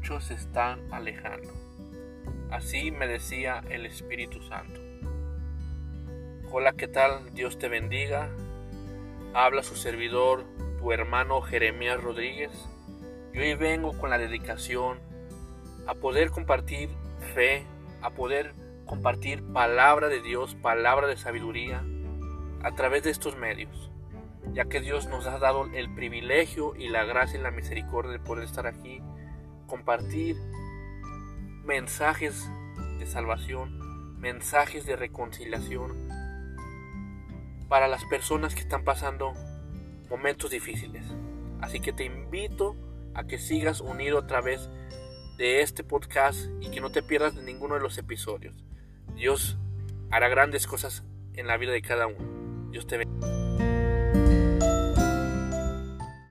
muchos están alejando. Así me decía el Espíritu Santo. Hola, ¿qué tal? Dios te bendiga. Habla su servidor, tu hermano Jeremías Rodríguez. Y hoy vengo con la dedicación a poder compartir fe, a poder compartir palabra de Dios, palabra de sabiduría a través de estos medios, ya que Dios nos ha dado el privilegio y la gracia y la misericordia de poder estar aquí, compartir mensajes de salvación, mensajes de reconciliación para las personas que están pasando momentos difíciles. Así que te invito a que sigas unido a través de este podcast y que no te pierdas ninguno de los episodios. Dios hará grandes cosas en la vida de cada uno. Dios te bendiga.